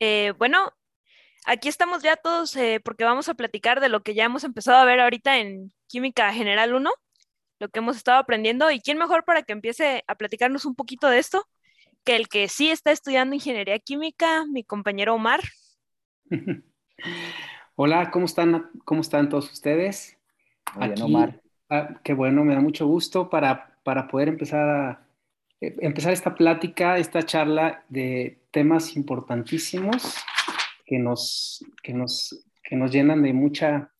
Eh, bueno, aquí estamos ya todos eh, porque vamos a platicar de lo que ya hemos empezado a ver ahorita en Química General 1, lo que hemos estado aprendiendo. ¿Y quién mejor para que empiece a platicarnos un poquito de esto que el que sí está estudiando Ingeniería Química, mi compañero Omar? Hola, ¿cómo están, cómo están todos ustedes? Aquí, Omar. Ah, qué bueno, me da mucho gusto para, para poder empezar a empezar esta plática, esta charla de temas importantísimos que nos, que nos, que nos llenan de mucha,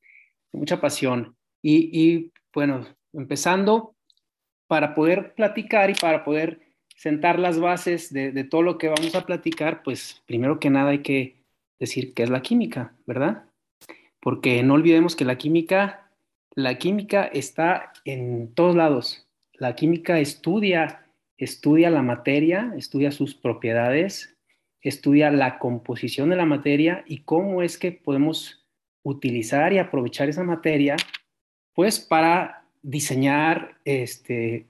mucha pasión. Y, y, bueno, empezando, para poder platicar y para poder sentar las bases de, de todo lo que vamos a platicar, pues primero que nada hay que decir qué es la química, ¿verdad? Porque no olvidemos que la química, la química está en todos lados. La química estudia estudia la materia, estudia sus propiedades, estudia la composición de la materia y cómo es que podemos utilizar y aprovechar esa materia, pues para diseñar, este,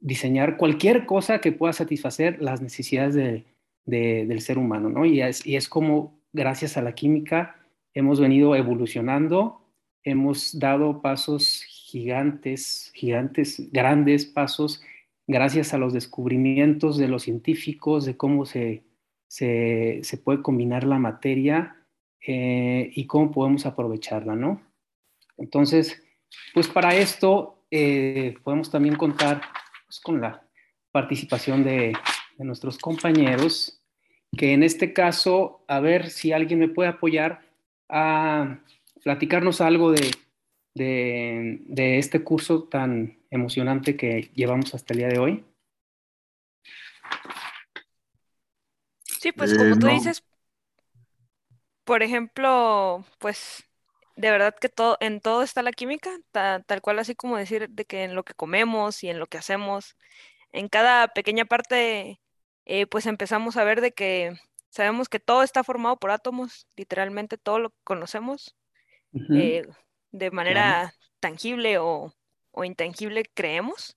diseñar cualquier cosa que pueda satisfacer las necesidades del ser humano, ¿no? Y es, y es como gracias a la química hemos venido evolucionando, hemos dado pasos gigantes, gigantes, grandes pasos gracias a los descubrimientos de los científicos de cómo se, se, puede combinar la materia eh, y cómo podemos aprovecharla, ¿no? Entonces, pues para esto eh, podemos también contar pues, con la participación de, nuestros compañeros, que en este caso, a ver si alguien me puede apoyar a platicarnos algo de, de este curso tan emocionante que llevamos hasta el día de hoy? Sí, pues como tú eh, dices, por ejemplo, pues de verdad que todo, en todo está la química, tal cual así como decir de que en lo que comemos y en lo que hacemos, en cada pequeña parte, eh, pues empezamos a ver de que sabemos que todo está formado por átomos, literalmente todo lo que conocemos, eh, de manera tangible o, o intangible creemos.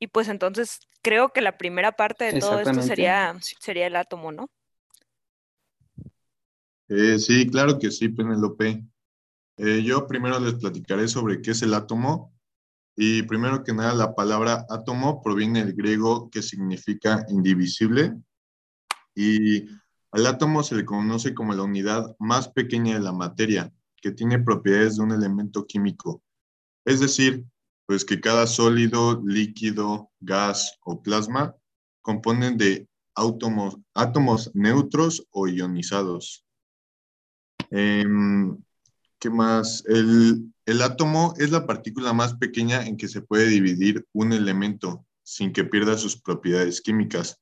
Y pues entonces creo que la primera parte de todo esto sería, sería el átomo, ¿no? Eh, sí, claro que sí, Penelope. Eh, yo primero les platicaré sobre qué es el átomo. Y primero que nada, la palabra átomo proviene del griego que significa indivisible. Y al átomo se le conoce como la unidad más pequeña de la materia, que tiene propiedades de un elemento químico. Es decir, pues que cada sólido, líquido, gas o plasma componen de átomos, neutros o ionizados. Em, ¿Qué más? El, el átomo es la partícula más pequeña en que se puede dividir un elemento sin que pierda sus propiedades químicas.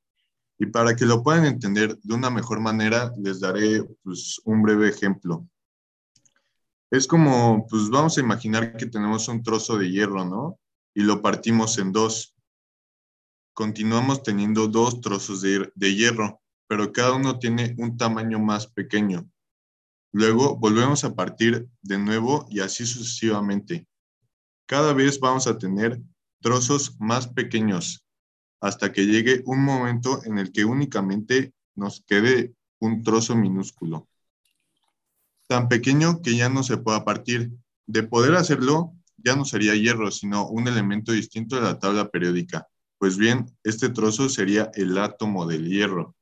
Y para que lo puedan entender de una mejor manera, les daré pues, un breve ejemplo. Es como, pues vamos a imaginar que tenemos un trozo de hierro, ¿no? Y lo partimos en dos. Continuamos teniendo dos trozos de, hierro, pero cada uno tiene un tamaño más pequeño. Luego volvemos a partir de nuevo y así sucesivamente. Cada vez vamos a tener trozos más pequeños hasta que llegue un momento en el que únicamente nos quede un trozo minúsculo tan pequeño que ya no se pueda partir. De poder hacerlo, ya no sería hierro, sino un elemento distinto de la tabla periódica. Pues bien, este trozo sería el átomo del hierro.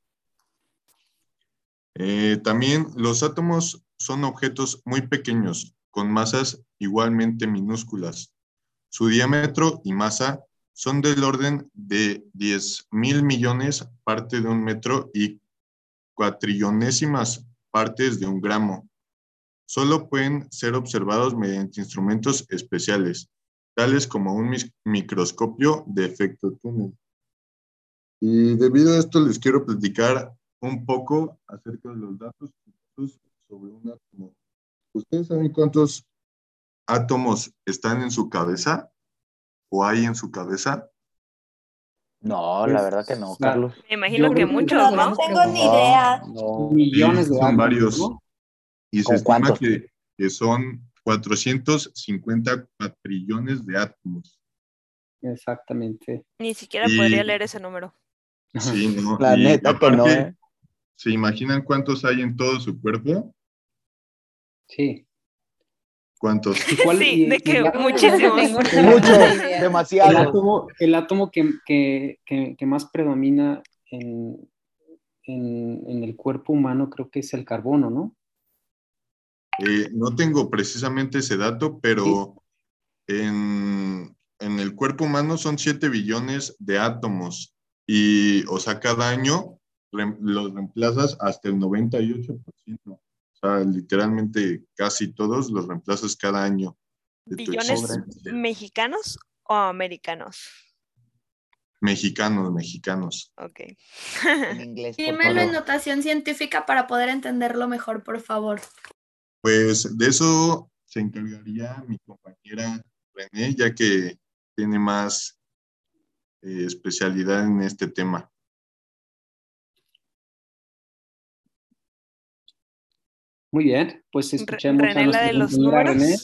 Eh, también los átomos son objetos muy pequeños, con masas igualmente minúsculas. Su diámetro y masa son del orden de 10 mil millones parte de un metro y cuatrillonésimas partes de un gramo solo pueden ser observados mediante instrumentos especiales, tales como un microscopio de efecto túnel. Y debido a esto les quiero platicar un poco acerca de los datos sobre un átomo. ¿Ustedes saben cuántos átomos están en su cabeza o hay en su cabeza? No, la verdad que no, Carlos. Me imagino que muchos, ¿no? No tengo ni idea. Millones de Son varios. Y se estima que, que, son 450 trillones de átomos. Exactamente. Ni siquiera podría leer ese número. Sí, no. La neta que no. ¿eh? ¿Se imaginan cuántos hay en todo su cuerpo? Sí. ¿Cuántos? sí, de que muchísimos. Muchos, demasiado. El átomo, el átomo que, que, que, más predomina en, en, en, el cuerpo humano creo que es el carbono, ¿no? Eh, no tengo precisamente ese dato, pero en, en, el cuerpo humano son 7 billones de átomos y, o sea, cada año los reemplazas hasta el 98%. O sea, literalmente casi todos los reemplazas cada año. ¿Billones mexicanos o americanos? Mexicanos, mexicanos. Ok. en inglés. Dímelo en notación científica para poder entenderlo mejor, por favor. Pues de eso se encargaría mi compañera René, ya que tiene más eh, especialidad en este tema. Muy bien, pues escuchemos René, a la de los números. René.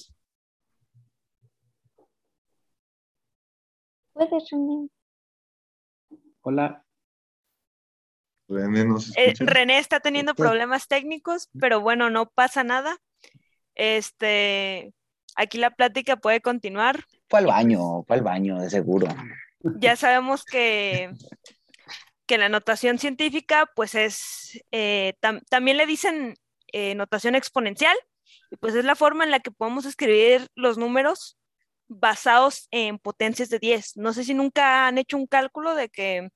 Puedes, René. Hola. René, eh, René está teniendo problemas técnicos, pero bueno, no pasa nada. Este, aquí la plática puede continuar. Fue al baño, fue al baño, de seguro. Ya sabemos que, que la notación científica, pues es, eh, también le dicen eh, notación exponencial, y pues es la forma en la que podemos escribir los números basados en potencias de 10. No sé si nunca han hecho un cálculo de que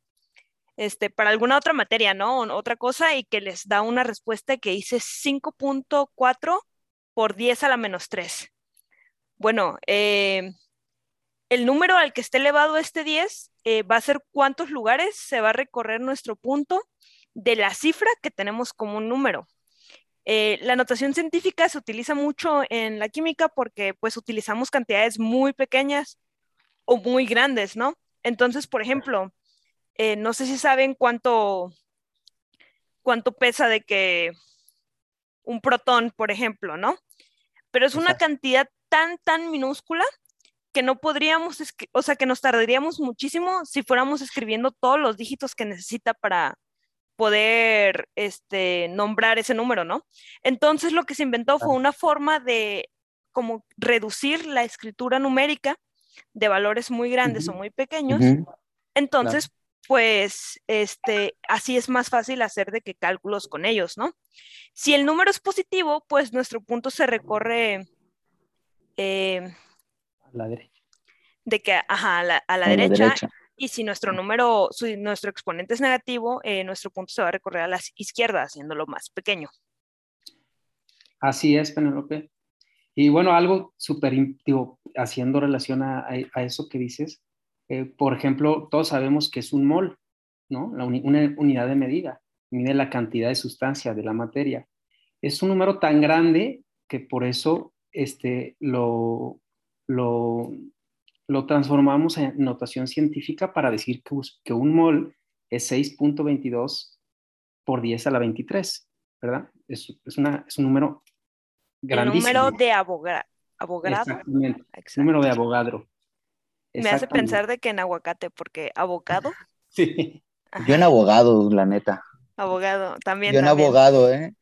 este, para alguna otra materia, ¿no? Otra cosa y que les da una respuesta que dice 5.4 por 10 a la menos 3. Bueno, eh, el número al que esté elevado este 10 eh, va a ser cuántos lugares se va a recorrer nuestro punto de la cifra que tenemos como un número. Eh, la notación científica se utiliza mucho en la química porque pues utilizamos cantidades muy pequeñas o muy grandes, ¿no? Entonces, por ejemplo, no sé si saben cuánto, cuánto pesa de que un protón, por ejemplo, ¿no? Pero es una cantidad tan, tan minúscula que no podríamos, o sea, que nos tardaríamos muchísimo si fuéramos escribiendo todos los dígitos que necesita para, poder este, nombrar ese número, ¿no? Entonces lo que se inventó fue una forma de como reducir la escritura numérica de valores muy grandes o muy pequeños. Entonces, pues, este, así es más fácil hacer de que cálculos con ellos, ¿no? Si el número es positivo, pues nuestro punto se recorre eh, a la derecha. De que, ajá, a la, derecha, y si nuestro número, si nuestro exponente es negativo, eh, nuestro punto se va a recorrer a la izquierda, haciéndolo más pequeño. Así es, Penelope. Y bueno, algo súper, haciendo relación a, eso que dices, eh, por ejemplo, todos sabemos que es un mol, ¿no? una unidad de medida, mide la cantidad de sustancia de la materia. Es un número tan grande que por eso este, lo, lo, lo transformamos en notación científica para decir que, un mol es 6.22 por 10 a la 23, ¿verdad? Es, es, una, es un número grandísimo. El número de abogado. Exactamente. Número de abogado. Me hace pensar de que en aguacate, porque abogado. sí. Yo en abogado, la neta. Abogado, también. Yo en abogado, ¿eh?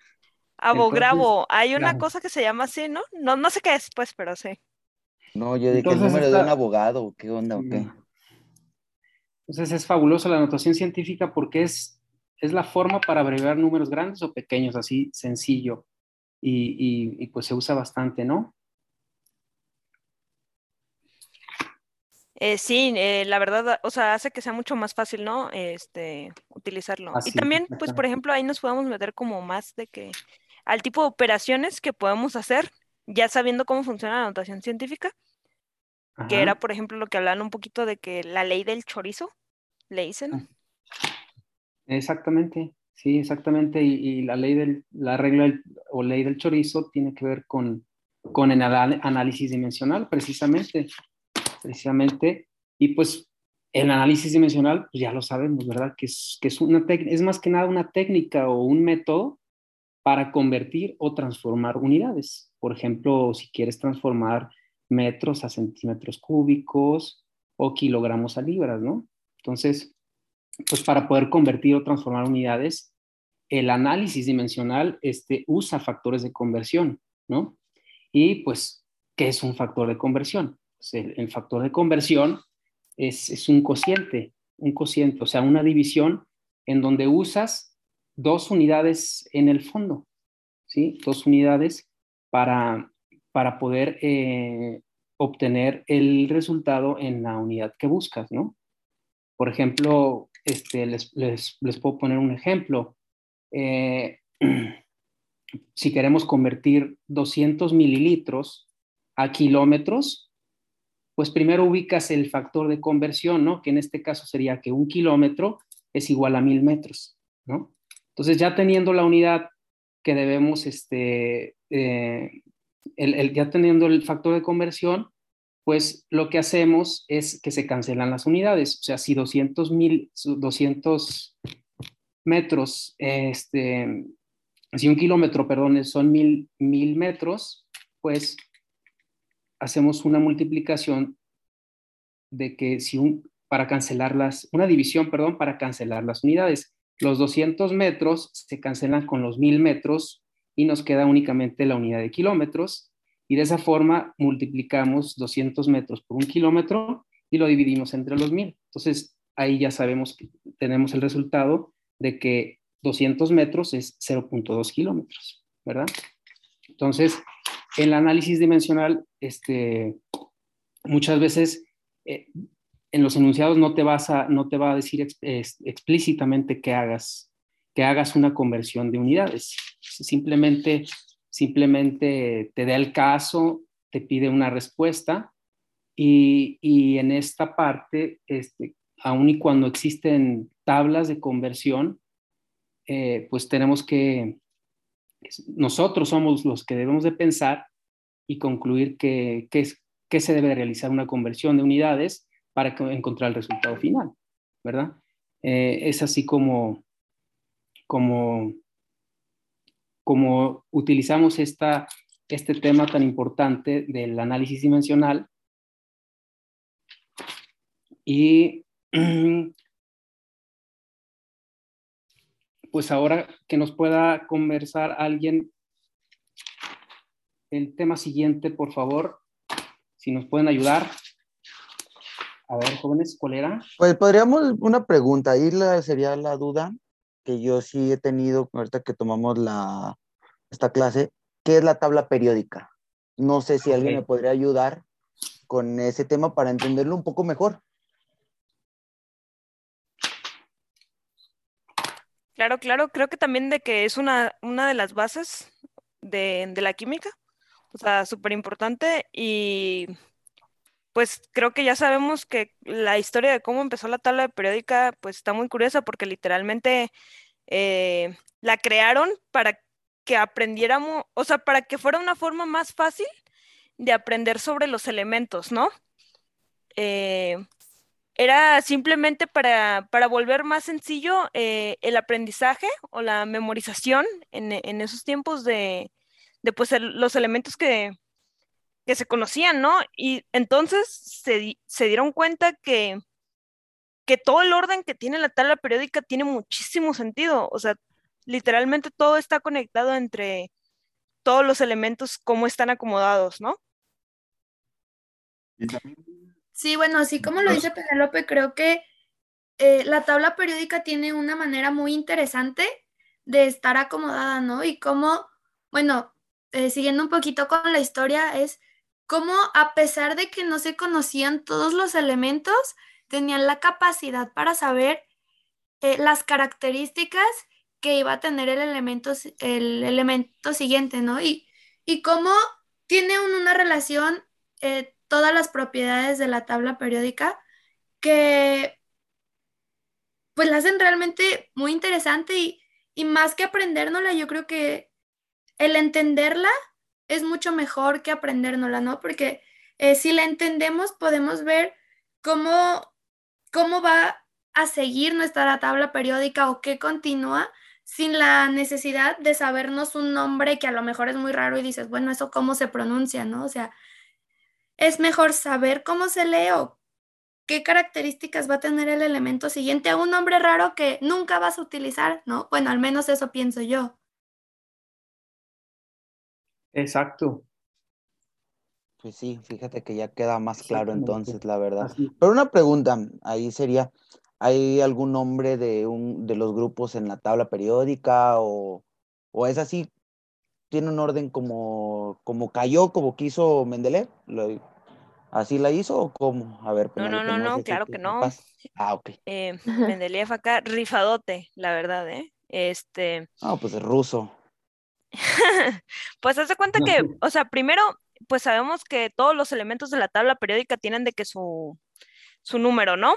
Abograbo. Hay una cosa que se llama así, ¿no? ¿no? No sé qué es, pues, pero sí. No, yo de que el número de un abogado, ¿qué onda o qué? Entonces es fabuloso la notación científica porque es, es la forma para abreviar números grandes o pequeños, así sencillo. Y, pues se usa bastante, ¿no? Eh, sí, eh, la verdad, o sea, hace que sea mucho más fácil, ¿no? Este, utilizarlo. y también, pues, por ejemplo, ahí nos podemos meter como más de que al tipo de operaciones que podemos hacer ya sabiendo cómo funciona la notación científica, que era, por ejemplo, lo que hablan un poquito de que la ley del chorizo, le dicen. Ah. Exactamente, sí, exactamente. Y, la ley del, la regla o ley del chorizo tiene que ver con, con el análisis dimensional, precisamente. Precisamente. Y pues el análisis dimensional, pues ya lo sabemos, ¿verdad? Que es, que es, una es más que nada una técnica o un método para convertir o transformar unidades. Por ejemplo, si quieres transformar metros a centímetros cúbicos o kilogramos a libras, ¿no? Entonces, pues para poder convertir o transformar unidades, el análisis dimensional este, usa factores de conversión, ¿no? Y pues, ¿qué es un factor de conversión? El, factor de conversión es, un cociente, un cociente, o sea, una división en donde usas dos unidades en el fondo, ¿sí? Dos unidades para, para poder eh, obtener el resultado en la unidad que buscas, ¿no? Por ejemplo, este, les, puedo poner un ejemplo. Eh, si queremos convertir 200 mililitros a kilómetros, pues primero ubicas el factor de conversión, ¿no? Que en este caso sería que un kilómetro es igual a mil metros, ¿no? Entonces ya teniendo la unidad que debemos, este, eh, ya teniendo el factor de conversión, pues lo que hacemos es que se cancelan las unidades. O sea, si 200, mil, 200 metros, este, si un kilómetro, perdón, son mil, mil metros, pues hacemos una multiplicación de que si un, para cancelar las, una división, perdón, para cancelar las unidades. Los 200 metros se cancelan con los 1000 metros y nos queda únicamente la unidad de kilómetros y de esa forma multiplicamos 200 metros por un kilómetro y lo dividimos entre los 1000. Entonces ahí ya sabemos que tenemos el resultado de que 200 metros es 0.2 kilómetros, ¿verdad? Entonces, el análisis dimensional, este, muchas veces eh, en los enunciados no te, vas a, no te va a decir explícitamente que hagas, que hagas una conversión de unidades. Simplemente simplemente te da el caso, te pide una respuesta y, en esta parte, este, aun y cuando existen tablas de conversión, eh, pues tenemos que, nosotros somos los que debemos de pensar y concluir que, que, se debe realizar una conversión de unidades para encontrar el resultado final, ¿verdad? Eh, es así como, como como utilizamos esta, este tema tan importante del análisis dimensional y pues ahora que nos pueda conversar alguien el tema siguiente, por favor, si nos pueden ayudar. A ver, jóvenes, ¿cuál era? Pues podríamos, una pregunta, ahí sería la duda que yo sí he tenido, ahorita que tomamos la, esta clase, ¿qué es la tabla periódica? No sé si alguien me podría ayudar con ese tema para entenderlo un poco mejor. Claro, claro, creo que también de que es una, una de las bases de, de la química, o sea, súper importante y pues creo que ya sabemos que la historia de cómo empezó la tabla periódica pues está muy curiosa porque literalmente eh, la crearon para que aprendiéramos, o sea, para que fuera una forma más fácil de aprender sobre los elementos, ¿no? Eh, era simplemente para, volver más sencillo eh, el aprendizaje o la memorización en, esos tiempos de, de pues, los elementos que, que se conocían, ¿no? Y entonces se, dieron cuenta que, que todo el orden que tiene la tabla periódica tiene muchísimo sentido. O sea, literalmente todo está conectado entre todos los elementos, cómo están acomodados, ¿no? Sí, bueno, así como lo dice Penelope, creo que eh, la tabla periódica tiene una manera muy interesante de estar acomodada, ¿no? Y cómo, bueno, eh, siguiendo un poquito con la historia, es cómo a pesar de que no se conocían todos los elementos, tenían la capacidad para saber eh, las características que iba a tener el elemento, el elemento siguiente, ¿no? Y, y cómo tiene una relación eh, todas las propiedades de la tabla periódica que pues la hacen realmente muy interesante y, y más que aprendérnosla, yo creo que el entenderla es mucho mejor que aprendérnosla, ¿no? Porque eh, si la entendemos, podemos ver cómo, cómo va a seguir nuestra tabla periódica o qué continúa sin la necesidad de sabernos un nombre que a lo mejor es muy raro y dices, bueno, eso cómo se pronuncia, ¿no? O sea, es mejor saber cómo se lee o qué características va a tener el elemento siguiente a un nombre raro que nunca vas a utilizar, ¿no? Bueno, al menos eso pienso yo. Exacto. Pues sí, fíjate que ya queda más claro entonces, la verdad. Pero una pregunta, ahí sería, ¿hay algún nombre de, un, de los grupos en la tabla periódica o, o es así? ¿Tiene un orden como, como cayó, como quiso Mendeleev? ¿Así la hizo o cómo? A ver, no, no, no, no, claro que no. Ah, ok. Eh, Mendeleev acá, rifadote, la verdad, ¿eh? Este. No, pues es ruso. pues hace cuenta que, o sea, primero, pues sabemos que todos los elementos de la tabla periódica tienen de que su, su número, ¿no?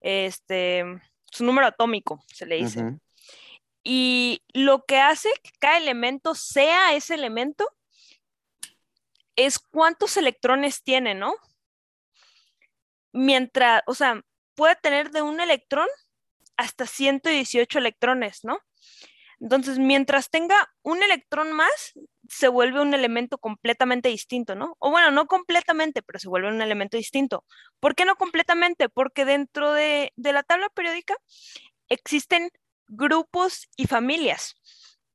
Este, su número atómico, se le dice. Y lo que hace que cada elemento sea ese elemento es cuántos electrones tiene, ¿no? Mientras, o sea, puede tener de un electrón hasta 118 electrones, ¿no? Entonces, mientras tenga un electrón más, se vuelve un elemento completamente distinto, ¿no? O bueno, no completamente, pero se vuelve un elemento distinto. ¿Por qué no completamente? Porque dentro de, de la tabla periódica existen grupos y familias.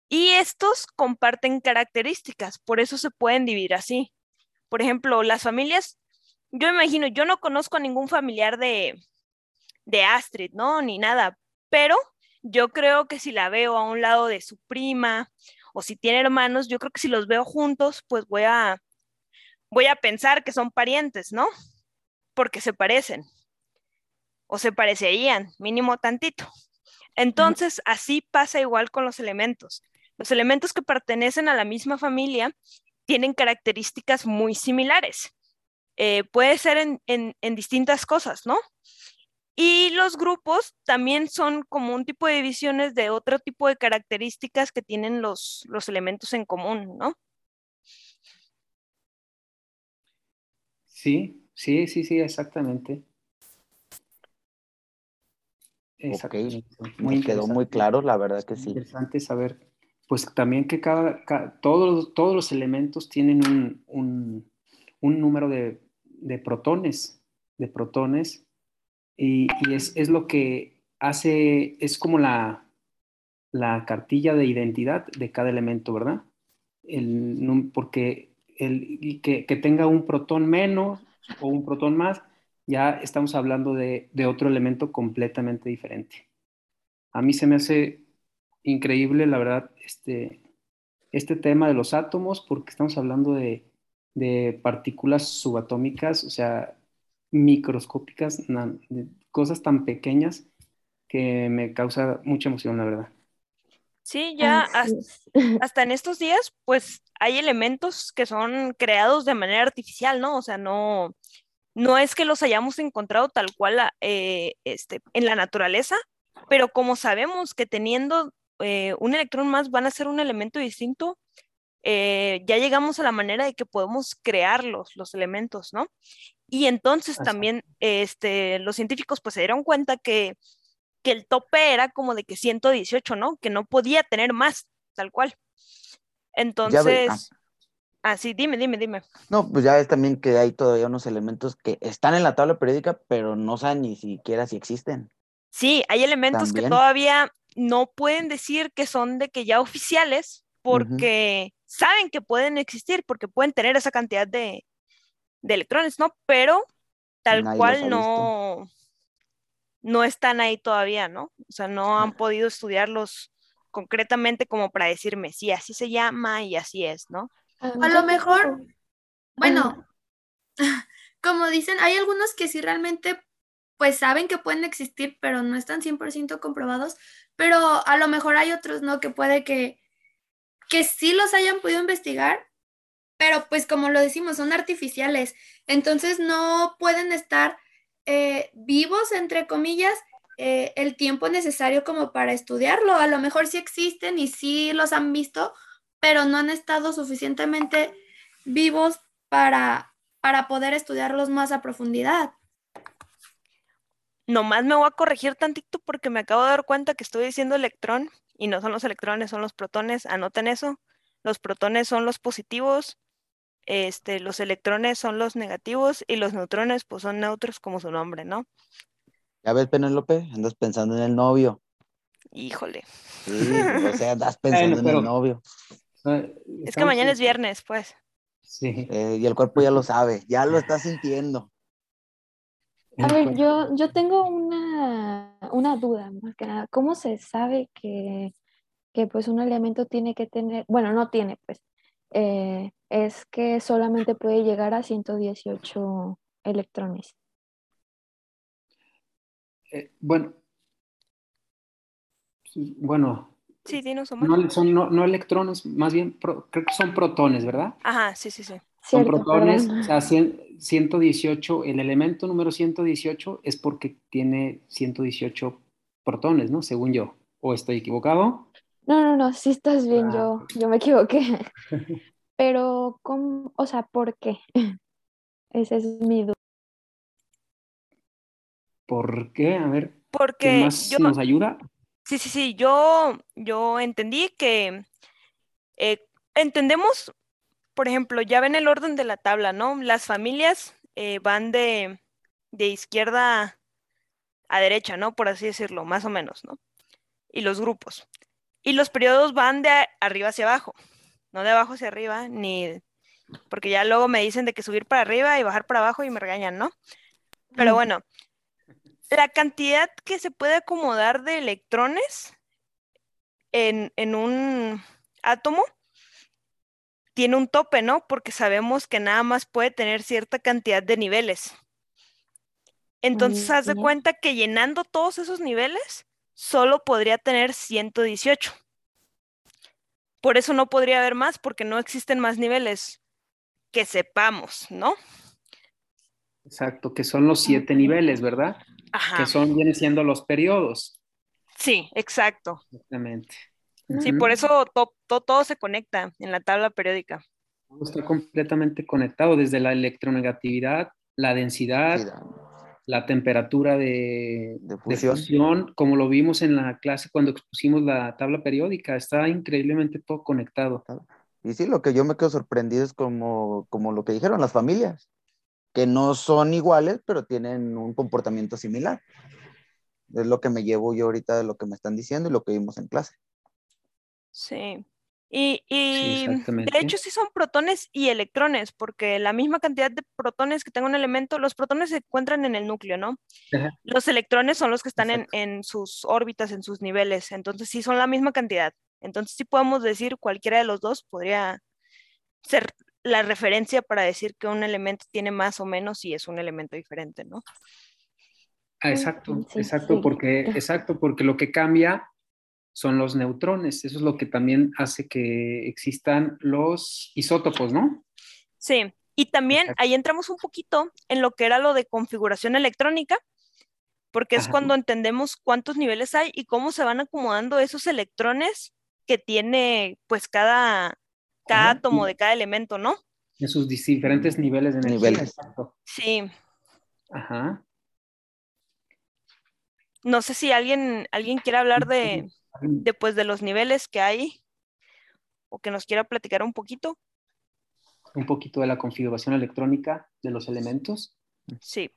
Y estos comparten características, por eso se pueden dividir así. Por ejemplo, las familias, yo imagino, yo no conozco a ningún familiar de, de Astrid, ¿no? Ni nada, pero yo creo que si la veo a un lado de su prima o si tiene hermanos, yo creo que si los veo juntos, pues voy a, voy a pensar que son parientes, ¿no? Porque se parecen o se parecerían, mínimo tantito. Entonces, así pasa igual con los elementos. Los elementos que pertenecen a la misma familia tienen características muy similares. Eh, puede ser en, distintas cosas, ¿no? Y los grupos también son como un tipo de divisiones de otro tipo de características que tienen los, los elementos en común, ¿no? Sí, sí, sí, sí, exactamente. Exactamente. muy quedó muy claro, la verdad que sí. Interesante saber pues también que cada, todos, todos los elementos tienen un, número de, protones, de protones, y, es, lo que hace, es como la, la cartilla de identidad de cada elemento, ¿verdad? El, porque el, que, tenga un protón menos o un protón más, ya estamos hablando de, de otro elemento completamente diferente. A mí se me hace increíble, la verdad, este, este tema de los átomos, porque estamos hablando de, partículas subatómicas, o sea, microscópicas, cosas tan pequeñas que me causa mucha emoción, la verdad. Sí, ya hasta, en estos días, pues hay elementos que son creados de manera artificial, ¿no? O sea, no, no es que los hayamos encontrado tal cual eh, este, en la naturaleza, pero como sabemos que teniendo eh, un electrón más van a ser un elemento distinto, eh, ya llegamos a la manera de que podemos crearlos, los elementos, ¿no? Y entonces también este, los científicos pues se dieron cuenta que, que el tope era como de que 118, ¿no? Que no podía tener más, tal cual. Entonces, así, ah, dime, dime, dime. No, pues ya es también que hay todavía unos elementos que están en la tabla periódica, pero no saben ni siquiera si existen. Sí, hay elementos que todavía no pueden decir que son de que ya oficiales porque saben que pueden existir, porque pueden tener esa cantidad de, electrones, ¿no? Pero tal cual no, no están ahí todavía, ¿no? O sea, no han podido estudiarlos concretamente como para decirme, sí, así se llama y así es, ¿no? A lo mejor, bueno, como dicen, hay algunos que sí realmente pues saben que pueden existir, pero no están 100% comprobados, pero a lo mejor hay otros, ¿no? Que puede que, que sí los hayan podido investigar, pero pues como lo decimos, son artificiales, entonces no pueden estar eh, vivos, entre comillas, eh, el tiempo necesario como para estudiarlo. A lo mejor sí existen y sí los han visto, pero no han estado suficientemente vivos para, para poder estudiarlos más a profundidad. Nomás me voy a corregir tantito porque me acabo de dar cuenta que estoy diciendo electrón y no son los electrones, son los protones. Anoten eso. Los protones son los positivos, este, los electrones son los negativos y los neutrones pues son neutros como su nombre, ¿no? Ya ves, Penélope, andas pensando en el novio. Híjole. Sí, o sea, andas pensando en el novio. Es que mañana es viernes, pues. Sí. Eh, y el cuerpo ya lo sabe, ya lo está sintiendo. A ver, yo, yo tengo una, una duda, más que nada. ¿Cómo se sabe que, que pues un elemento tiene que tener, bueno, no tiene, pues, eh, es que solamente puede llegar a 118 electrones? Eh, bueno, bueno. Sí, dinos, no, son no, electrones, más bien creo que son protones, ¿verdad? Ajá, sí, sí, sí. Son protones, o sea, 118, el elemento número 118 es porque tiene 118 protones, ¿no? Según yo. ¿O estoy equivocado? No, no, no, sí estás bien, ah, yo, yo me equivoqué. Pero, ¿cómo? O sea, ¿por qué? Esa es mi duda. ¿Por qué? A ver. Porque más nos ayuda? Sí, sí, sí. Yo, yo entendí que eh, entendemos, por ejemplo, ya ven el orden de la tabla, ¿no? Las familias eh, van de, de izquierda a derecha, ¿no? Por así decirlo, más o menos, ¿no? Y los grupos. Y los periodos van de arriba hacia abajo, no de abajo hacia arriba, ni porque ya luego me dicen de que subir para arriba y bajar para abajo y me regañan, ¿no? Pero bueno, la cantidad que se puede acomodar de electrones en, en un átomo tiene un tope, ¿no? Porque sabemos que nada más puede tener cierta cantidad de niveles. Entonces, haz de cuenta que llenando todos esos niveles, solo podría tener 118. Por eso no podría haber más, porque no existen más niveles que sepamos, ¿no? Exacto, que son los siete niveles, ¿verdad? Ajá. Que son, vienen siendo los periodos. Sí, exacto. Exactamente. Sí, por eso todo se conecta en la tabla periódica. Está completamente conectado desde la electronegatividad, la densidad, la temperatura de, fusión. como lo vimos en la clase cuando expusimos la tabla periódica, está increíblemente todo conectado. Y sí, lo que yo me quedo sorprendido es como, como lo que dijeron las familias, que no son iguales, pero tienen un comportamiento similar. Es lo que me llevo yo ahorita de lo que me están diciendo y lo que vimos en clase. Sí, y, de hecho sí son protones y electrones, porque la misma cantidad de protones que tenga un elemento, los protones se encuentran en el núcleo, ¿no? Los electrones son los que están en, sus órbitas, en sus niveles, entonces sí son la misma cantidad. Entonces sí podemos decir cualquiera de los dos podría ser la referencia para decir que un elemento tiene más o menos y es un elemento diferente, ¿no? Ah, exacto, exacto, porque, exacto, porque lo que cambia son los neutrones. Eso es lo que también hace que existan los isótopos, ¿no? Sí, y también ahí entramos un poquito en lo que era lo de configuración electrónica, porque es cuando entendemos cuántos niveles hay y cómo se van acomodando esos electrones que tiene pues cada, cada átomo de cada elemento, ¿no? En sus diferentes niveles de energía. Niveles. Sí. Ajá. No sé si alguien, alguien quiere hablar de, después de los niveles que hay o que nos quiera platicar un poquito. Un poquito de la configuración electrónica de los elementos. Sí.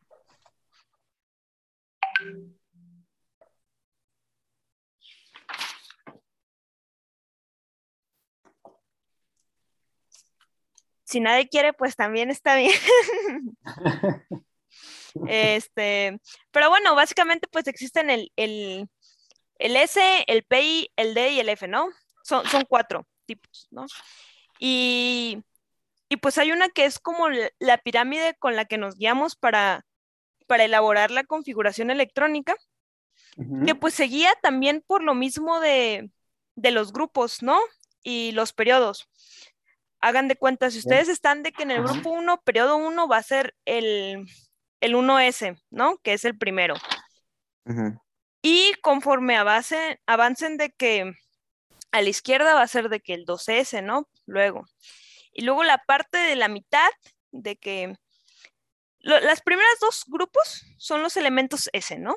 Si nadie quiere, pues también está bien. este, pero bueno, básicamente pues existen el, el, el S, el PI, el D y el F, ¿no? Son, son cuatro tipos, ¿no? Y, pues hay una que es como la pirámide con la que nos guiamos para, para elaborar la configuración electrónica, que pues seguía también por lo mismo de, los grupos, ¿no? Y los periodos. Hagan de cuenta, si ustedes están de que en el grupo 1, periodo 1 va a ser el, el 1S, ¿no? Que es el primero. Y conforme avancen de que a la izquierda va a ser de que el 2S, ¿no? Luego. Y luego la parte de la mitad de que las primeras dos grupos son los elementos S, ¿no?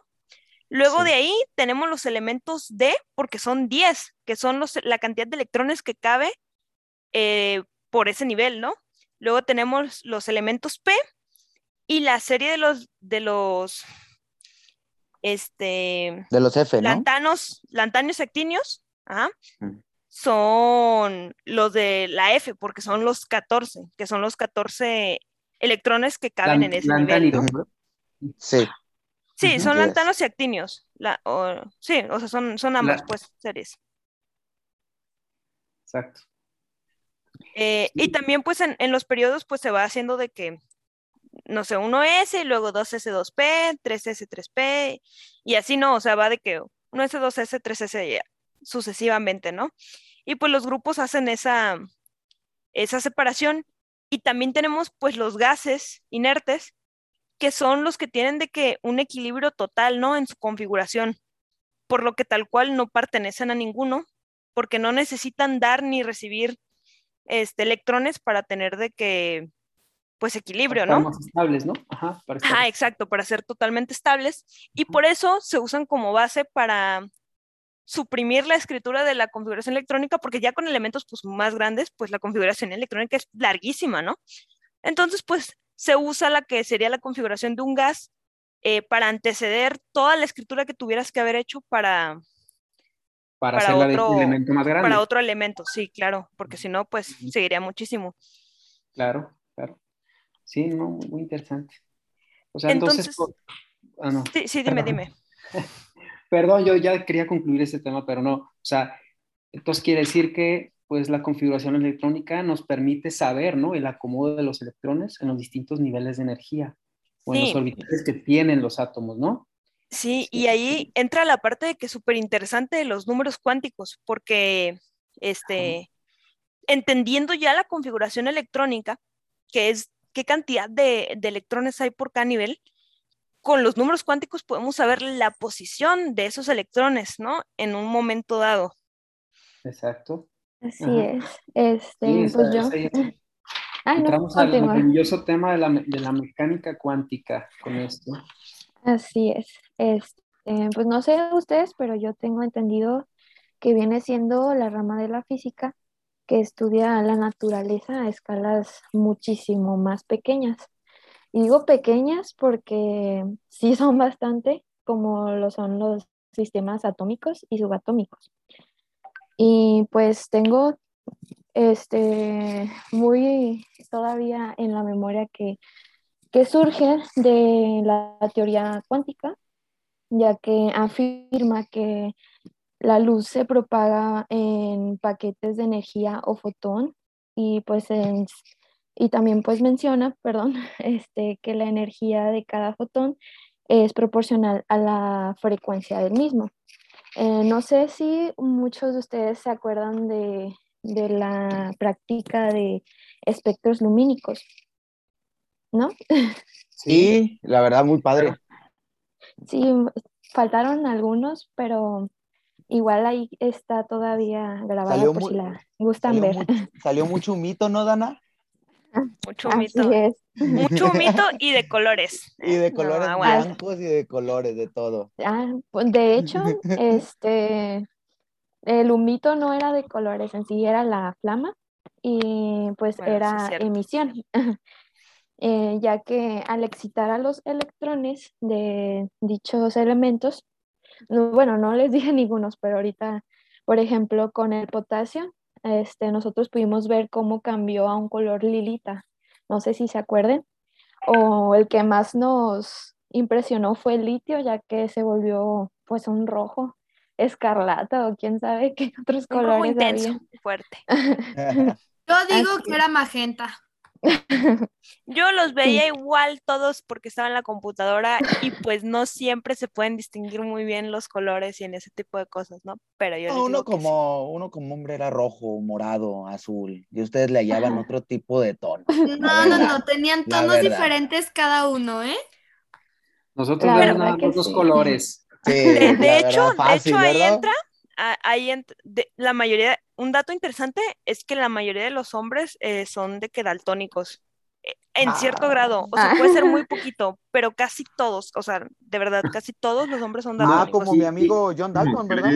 Luego de ahí tenemos los elementos D, porque son 10, que son los, la cantidad de electrones que cabe eh, por ese nivel, ¿no? Luego tenemos los elementos P y la serie de los, de los, este... De los F, ¿no? Lantanos, lantáneos actinios, Mm. son los de la F, porque son los 14, que son los 14 electrones que caben en ese nivel. Sí. Sí, son Yes. lantanos y actinios. La, o- sí, o sea, son, son ambas, La- pues, series. Exacto. Eh, y también, pues, en, en los periodos, pues, se va haciendo de que, no sé, 1S, y luego 2S2P, 3S3P, y así, ¿no? O sea, va de que 1S, 2S, 3S, y sucesivamente, ¿no? Y pues los grupos hacen esa, esa separación. Y también tenemos, pues, los gases inertes, que son los que tienen de que un equilibrio total, ¿no? En su configuración, por lo que tal cual no pertenecen a ninguno, porque no necesitan dar ni recibir este, electrones para tener de que, pues, equilibrio, Para ¿no? más estables, ¿no? Ajá, para Ajá, exacto, para ser totalmente estables. Y por eso se usan como base para suprimir la escritura de la configuración electrónica, porque ya con elementos pues, más grandes, pues la configuración electrónica es larguísima, ¿no? Entonces, pues se usa la que sería la configuración de un gas eh, para anteceder toda la escritura que tuvieras que haber hecho para, para, de otro- elemento más grande. para otro elemento, sí, claro, porque si no, pues seguiría muchísimo. Claro, claro. Sí, no, muy, interesante. O sea, entonces, ah, no. Sí, sí, dime, Perdón. dime. Perdón, yo ya quería concluir este tema, pero no. O sea, entonces quiere decir que pues la configuración electrónica nos permite saber, ¿no? El acomodo de los electrones en los distintos niveles de energía o en los Sí. orbitales que tienen los átomos, ¿no? Sí, y ahí entra la parte de que es súper interesante de los números cuánticos, porque este, entendiendo ya la configuración electrónica, que es qué cantidad de, de electrones hay por cada nivel, con los números cuánticos podemos saber la posición de esos electrones, ¿no? En un momento dado. Exacto. Así Ajá. es. Este, Sí, pues yo. Ah, no, Entramos al continúa. maravilloso tema de la, de la mecánica cuántica con esto. Así es. Este, pues no sé ustedes, pero yo tengo entendido que viene siendo la rama de la física que estudia la naturaleza a escalas muchísimo más pequeñas. Y digo pequeñas porque sí son bastante, como lo son los sistemas atómicos y subatómicos. Y pues tengo este muy todavía en la memoria que que surge de la teoría cuántica, ya que afirma que la luz se propaga en paquetes de energía o fotón y pues en- y también pues menciona, perdón, este, que la energía de cada fotón es proporcional a la frecuencia del mismo. Eh, no sé si muchos de ustedes se acuerdan de, de la práctica de espectros lumínicos, ¿no? Sí, la verdad, muy padre. Sí, faltaron algunos, pero igual ahí está todavía grabada Salió por muy- si la gustan Salió, ver. mucho, salió mucho mito, ¿no, Dana? Mucho Así mito. es. Mucho mito y de colores. Y de No, colores aguanta. blancos y de colores, de todo. Ah, pues, de hecho, este, el humito no era de colores, en sí era la flama y pues Bueno, era emisión, Eh, ya que al excitar a los electrones de dichos elementos, no- bueno, no les dije ningunos, pero ahorita, por ejemplo, con el potasio, este, nosotros pudimos ver cómo cambió a un color lilita, no sé si se acuerden, o el que más nos impresionó fue el litio, ya que se volvió pues un rojo escarlata o quién sabe qué otros Un rojo colores intenso, había. fuerte. Yo digo Así que era magenta. Yo los veía igual todos porque estaba en la computadora y pues no siempre se pueden distinguir muy bien los colores y en ese tipo de cosas, ¿no? Pero yo No, les uno sí. como, uno como hombre era rojo, morado, azul, y ustedes le hallaban Ajá. otro tipo de tono. No, no, no, tenían tonos diferentes cada uno, ¿eh? Nosotros más los sí. colores. Sí, De, hecho, fácil, de hecho ahí ¿verdad? entra, ahí de- la mayoría, un dato interesante es que la mayoría de los hombres eh, son de que daltónicos. Eh, en cierto grado, o sea, puede ser muy poquito, pero casi todos, o sea, de verdad, casi todos los hombres son daltónicos. Ah, como mi amigo John Dalton, ¿verdad?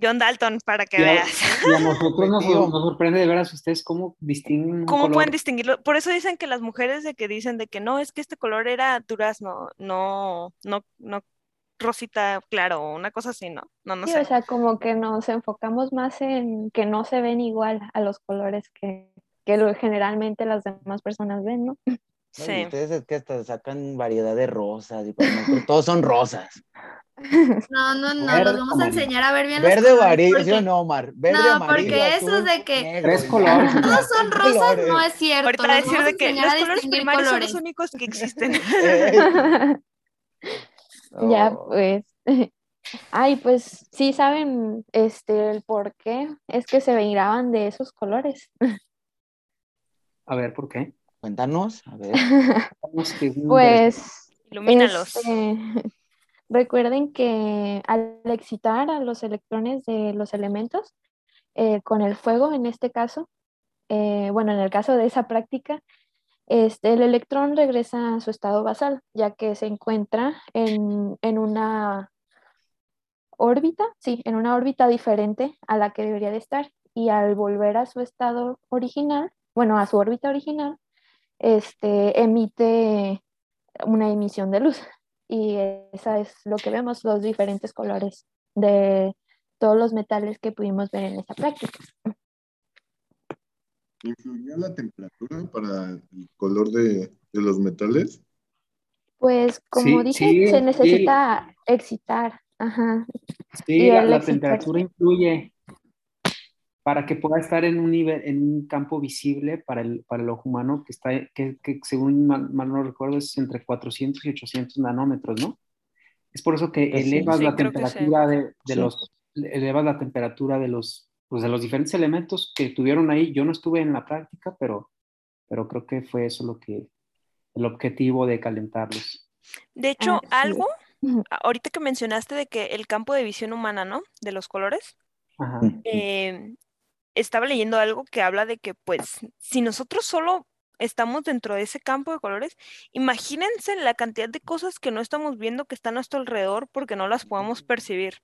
John Dalton, para que veas. Y a nosotros nos, sorprende de veras ustedes cómo distinguen ¿Cómo pueden distinguirlo? Por eso dicen que las mujeres de que dicen de que no, es que este color era durazno, no, no, no rosita claro, una cosa así, ¿no? No, no sí, sé. o sea, como que nos enfocamos más en que no se ven igual a los colores que que lo, generalmente las demás personas ven, ¿no? Sí. ustedes es que hasta sacan variedad de rosas y todos son rosas. No, no, no, nos vamos a enseñar a ver bien Verde o amarillo, ¿sí o no, Omar? Verde no, porque eso de que tres colores. Todos son rosas, no es cierto. Ahorita decir de que los colores primarios son los únicos que existen. Ya, pues. Ay, pues sí saben este el por qué es que se miraban de esos colores. A ver, ¿por qué? Cuéntanos, a ver. pues. Ilumínalos. Este, recuerden que al excitar a los electrones de los elementos, eh, con el fuego en este caso, eh, bueno, en el caso de esa práctica, este, el electrón regresa a su estado basal, ya que se encuentra en, en, una órbita, sí, en una órbita diferente a la que debería de estar. Y al volver a su estado original, bueno, a su órbita original, este, emite una emisión de luz. Y esa es lo que vemos, los diferentes colores de todos los metales que pudimos ver en esa práctica. ¿Influía la temperatura para el color de, los metales? Pues como dije, se necesita excitar. Ajá. Sí, la, temperatura influye para que pueda estar en un nivel, en un campo visible para el, para el ojo humano, que está, que, según mal, no recuerdo, es entre 400 y 800 nanómetros, ¿no? Es por eso que pues elevas la temperatura de, de los, elevas la temperatura de los, pues de los diferentes elementos que tuvieron ahí. Yo no estuve en la práctica, pero, pero creo que fue eso lo que, el objetivo de calentarlos. De hecho, algo, ahorita que mencionaste de que el campo de visión humana, ¿no? De los colores. Ajá. Eh, estaba leyendo algo que habla de que, pues, si nosotros solo estamos dentro de ese campo de colores, imagínense la cantidad de cosas que no estamos viendo que están a nuestro alrededor porque no las podemos percibir.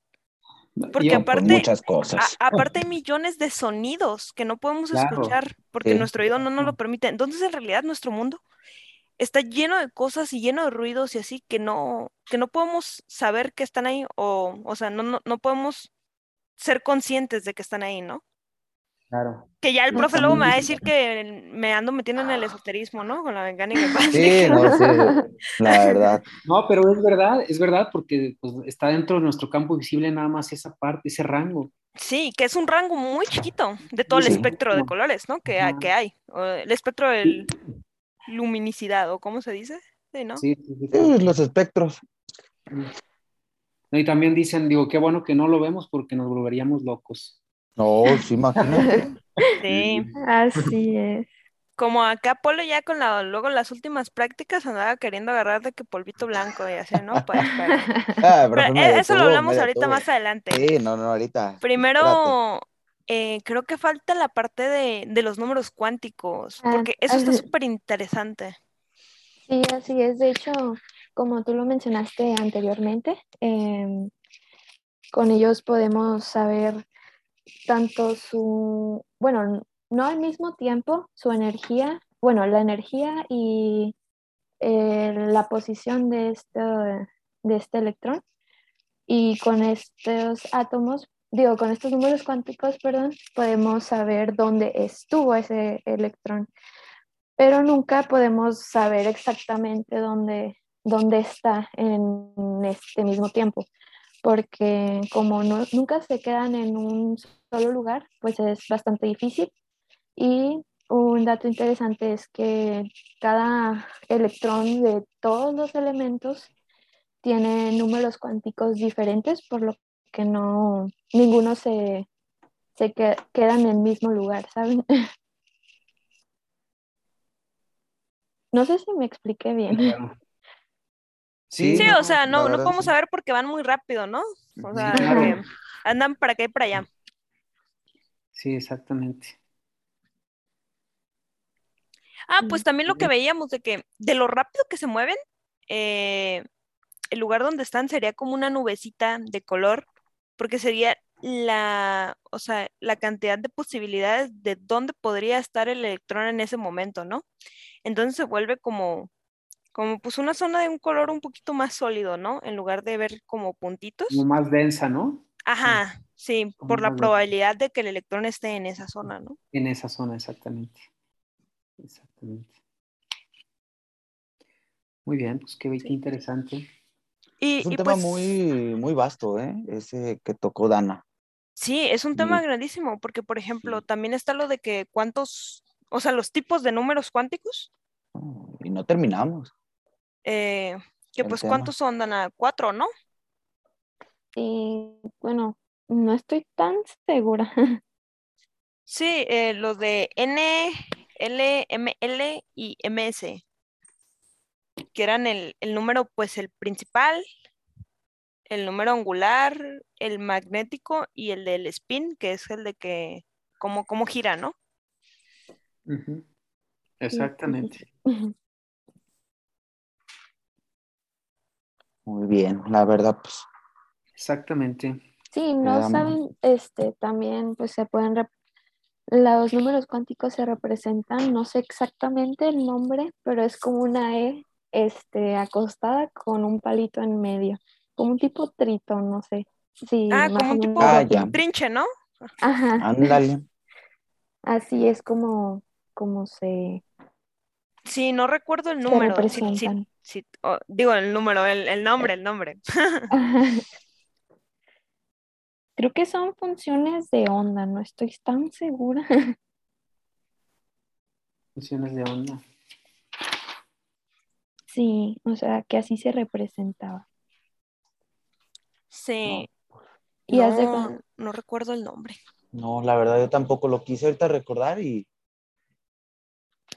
Porque aparte, muchas cosas. aparte hay millones de sonidos que no podemos escuchar porque nuestro oído no nos lo permite. Entonces, en realidad, nuestro mundo está lleno de cosas y lleno de ruidos y así que no, que no podemos saber que están ahí o, o sea, no, no, no podemos ser conscientes de que están ahí, ¿no? Que ya el profe luego me va a decir que me ando metiendo en el esoterismo, ¿no? Con la mecánica Sí, no, sí, la verdad. No, pero es verdad, es verdad, porque pues, está dentro de nuestro campo visible nada más esa parte, ese rango. Sí, que es un rango muy chiquito de todo el espectro de colores, ¿no? Que, que hay. El espectro de luminicidad, ¿o cómo se dice? Sí, ¿no? Sí, sí, los espectros. Y también dicen, digo, qué bueno que no lo vemos porque nos volveríamos locos. No, sí, imagínate. sí. Así es. Como acá Polo ya con la, luego las últimas prácticas andaba queriendo agarrar de que polvito blanco y así, ¿no? Pues, ah, e, eso lo hablamos ahorita más adelante. Sí, no, no, ahorita. Primero, eh, creo que falta la parte de, de los números cuánticos, ah, porque eso está súper interesante. Sí, así es. De hecho, como tú lo mencionaste anteriormente, em, con ellos podemos saber tanto su, bueno, no al mismo tiempo, su energía, bueno, la energía y eh, la posición de este, de este electrón. Y con estos átomos, digo, con estos números cuánticos, perdón, podemos saber dónde estuvo ese electrón. Pero nunca podemos saber exactamente dónde, dónde está en este mismo tiempo porque como no, nunca se quedan en un solo lugar, pues es bastante difícil. Y un dato interesante es que cada electrón de todos los elementos tiene números cuánticos diferentes, por lo que no, ninguno se, se queda en el mismo lugar, ¿saben? No sé si me expliqué bien. Sí, o sea, no, no podemos saber porque van muy rápido, ¿no? O sea, andan para acá y para allá. Sí, exactamente. Ah, pues también lo que veíamos de que de lo rápido que se mueven, eh, el lugar donde están sería como una nubecita de color, porque sería la, o sea, la cantidad de posibilidades de dónde podría estar el electrón en ese momento, ¿no? Entonces se vuelve como, como pues una zona de un color un poquito más sólido, ¿no? En lugar de ver como puntitos. Como más densa, ¿no? Ajá, sí, por la probabilidad de que el electrón esté en esa zona, ¿no? En esa zona, exactamente. Exactamente. Muy bien, pues qué, interesante. Y, es un tema pues muy, muy vasto, ¿eh? Ese que tocó Dana. Sí, es un tema grandísimo, porque por ejemplo, también está lo de que cuántos, o sea, los tipos de números cuánticos. Y no terminamos. Eh, que pues cuántos son, Dana, cuatro, ¿no? Y bueno, no estoy tan segura. Sí, eh, los de N, L, M, L y MS, que eran el, el número, pues el principal, el número angular, el magnético y el del spin, que es el de que, cómo, cómo gira, ¿no? Exactamente. Muy bien, la verdad, pues. Exactamente. Sí, no saben, este, también, pues se pueden los números cuánticos se representan, no sé exactamente el nombre, pero es como una E este, acostada con un palito en medio, como un tipo trito, no sé. Sí, ah, como un tipo ah, trinche, ¿no? Ajá. Ándale. Así es como, como se... Sí, no recuerdo el número. Sí, oh, digo el número, el, el nombre, el nombre. Creo que son funciones de onda, no estoy tan segura. Funciones de onda. Sí, o sea, que así se representaba. Sí. y no, no recuerdo el nombre. No, la verdad yo tampoco lo quise ahorita recordar y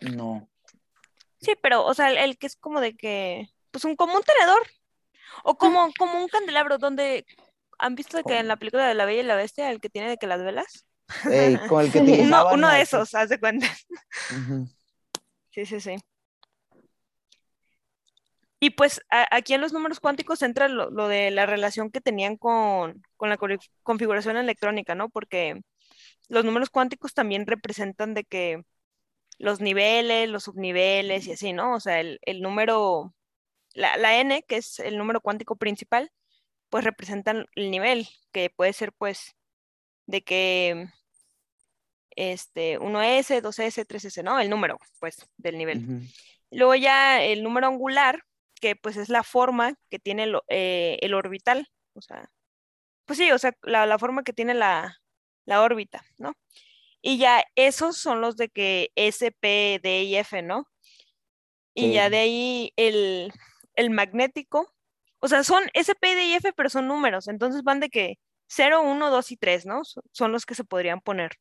no. Sí, pero, o sea, el, que es como de que, pues un como un tenedor o como, como un candelabro donde ¿Han visto que en la película de La Bella y la Bestia, el que tiene de que las velas? con el que uno, de esos, haz de cuenta. Sí, sí, sí. Y pues aquí en los números cuánticos entra lo, de la relación que tenían con, la configuración electrónica, ¿no? Porque los números cuánticos también representan de que los niveles, los subniveles y así, ¿no? O sea, el, número, la, la, n, que es el número cuántico principal, pues representan el nivel, que puede ser pues de que este 1S, 2S, 3S, ¿no? El número, pues, del nivel. Luego ya el número angular, que pues es la forma que tiene el, eh, el orbital, o sea, pues sí, o sea, la, forma que tiene la, la, órbita, ¿no? Y ya esos son los de que S, P, D y F, ¿no? Y ya de ahí el, el magnético, o sea, son SP, D y F, pero son números. Entonces van de que 0, 1, 2 y 3, ¿no? Son los que se podrían poner.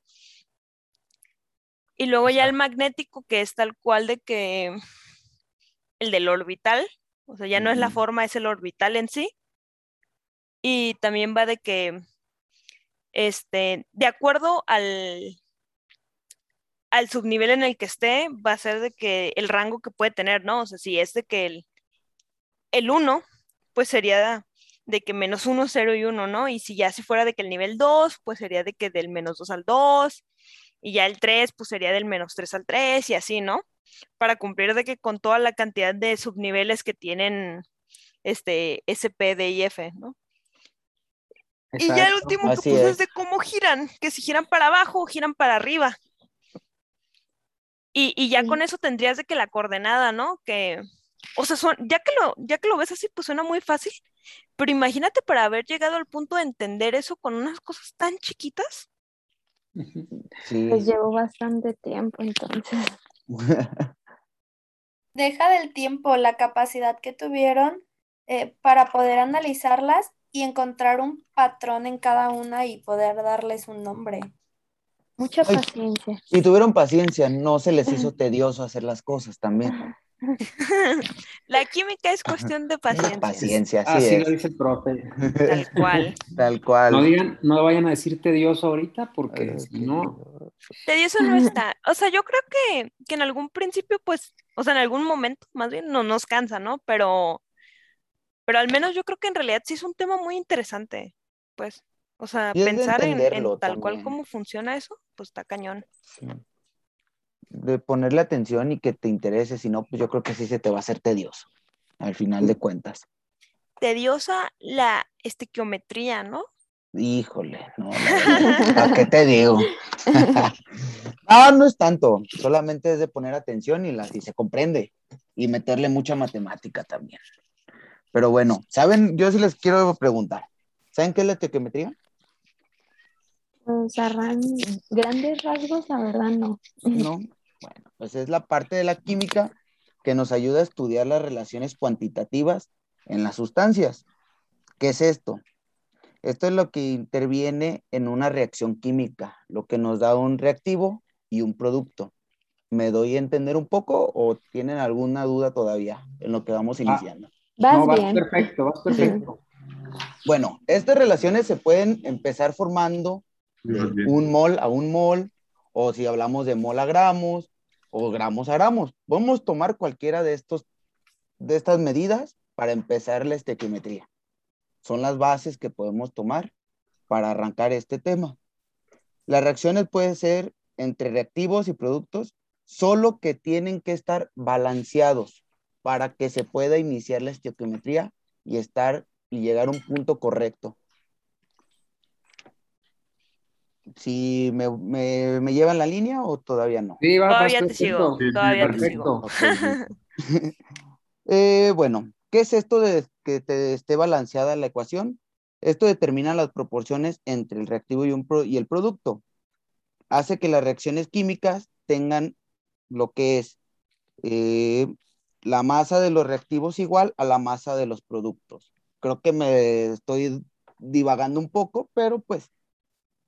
Y luego ya el magnético, que es tal cual de que el del orbital, o sea, ya no es la forma, es el orbital en sí. Y también va de que, este, de acuerdo al, al subnivel en el que esté, va a ser de que el rango que puede tener, ¿no? O sea, si es de que el, el 1 pues sería de que menos 1, 0 y 1, ¿no? Y si ya si fuera de que el nivel 2, pues sería de que del menos 2 al 2, y ya el 3, pues sería del menos 3 al 3 y así, ¿no? Para cumplir de que con toda la cantidad de subniveles que tienen este SP, D y F, ¿no? Y ya el último que puse es. de cómo giran, que si giran para abajo o giran para arriba. Y, y ya con eso tendrías de que la coordenada, ¿no? Que, o sea, son, ya, que lo, ya que lo ves así, pues suena muy fácil, pero imagínate para haber llegado al punto de entender eso con unas cosas tan chiquitas. Sí. Pues llevó bastante tiempo entonces. Deja del tiempo la capacidad que tuvieron eh, para poder analizarlas y encontrar un patrón en cada una y poder darles un nombre. Mucha paciencia. Y tuvieron paciencia, no se les hizo tedioso hacer las cosas también. La química es cuestión de paciencia. Paciencia, así, Así es. lo dice el profe. Tal cual. Tal cual. No digan, no vayan a decir tedioso ahorita porque si no, Tedioso no está. O sea, yo creo que, que en algún principio, pues, o sea, en algún momento, más bien, no nos cansa, ¿no? Pero, pero al menos yo creo que en realidad sí es un tema muy interesante, pues. O sea, pensar en, tal cual cómo funciona eso, pues está cañón. Sí. De ponerle atención y que te interese, si no, pues yo creo que sí se te va a hacer tedioso, al final de cuentas. Tediosa la estequiometría, ¿no? Híjole, no, ¿a qué te digo? no, no es tanto, solamente es de poner atención y, la, y se comprende y meterle mucha matemática también. Pero bueno, ¿saben? Yo sí les quiero preguntar, ¿saben qué es la estequiometría? O sea, ran- grandes rasgos, la verdad no. ¿no? Bueno, pues es la parte de la química que nos ayuda a estudiar las relaciones cuantitativas en las sustancias. ¿Qué es esto? Esto es lo que interviene en una reacción química, lo que nos da un reactivo y un producto. ¿Me doy a entender un poco o tienen alguna duda todavía en lo que vamos iniciando? Vas no, vas bien. perfecto, vas perfecto. Bueno, estas relaciones se pueden empezar formando Un mol a un mol, o si hablamos de mol a gramos, o gramos a gramos. Podemos tomar cualquiera de, estos, de estas medidas para empezar la estequiometría. Son las bases que podemos tomar para arrancar este tema. Las reacciones pueden ser entre reactivos y productos, solo que tienen que estar balanceados para que se pueda iniciar la estequiometría y estar y llegar a un punto correcto. Si me, me, me llevan la línea o todavía no. Sí, va, Todavía te sigo, Sí, sí, todavía te perfecto. sigo. Eh, bueno, ¿qué es esto de que te esté balanceada la ecuación? Esto determina las proporciones entre el reactivo y, un pro- y el producto. Hace que las reacciones químicas tengan lo que es eh, la masa de los reactivos igual a la masa de los productos. Creo que me estoy divagando un poco, pero pues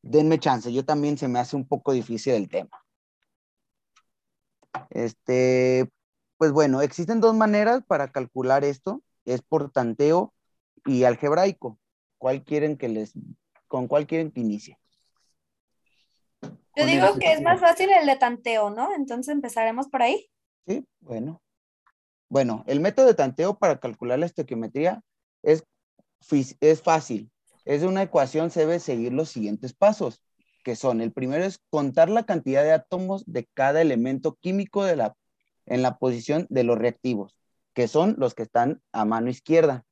denme chance. Yo también se me hace un poco difícil el tema. Este, pues bueno, existen dos maneras para calcular esto. Es por tanteo y algebraico. ¿Cuál quieren que les, con cuál quieren que inicie? Yo digo que es más fácil el de tanteo, ¿no? Entonces empezaremos por ahí. Sí, bueno. Bueno, el método de tanteo para calcular la estequiometría es, es fácil. Es de una ecuación, se debe seguir los siguientes pasos, que son, el primero es contar la cantidad de átomos de cada elemento químico de la, en la posición de los reactivos, que son los que están a mano izquierda,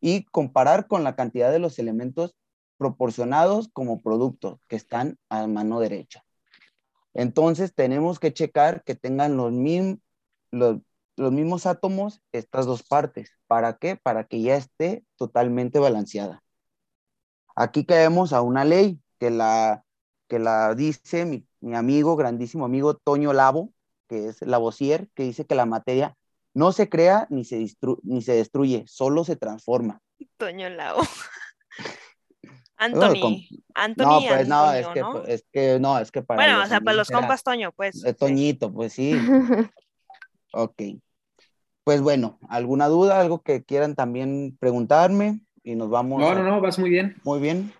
y comparar con la cantidad de los elementos proporcionados como productos, que están a mano derecha. Entonces tenemos que checar que tengan los, mismos los, los mismos átomos estas dos partes. ¿Para qué? Para que ya esté totalmente balanceada. Aquí caemos a una ley que la, que la dice mi, mi amigo, grandísimo amigo Toño Lavo, que es Lavoisier, que dice que la materia no se crea ni se, ni se destruye, solo se transforma. Toño Lao. Anthony. con- Anthony. no, pues no, Antonio, es que, ¿no? es que no, es que para Bueno, o sea, para los compas Toño, pues. Toñito, pues sí. Ok. Pues bueno, ¿alguna duda? ¿Algo que quieran también preguntarme? Y nos vamos. No, a- no, no, vas muy bien. Muy bien.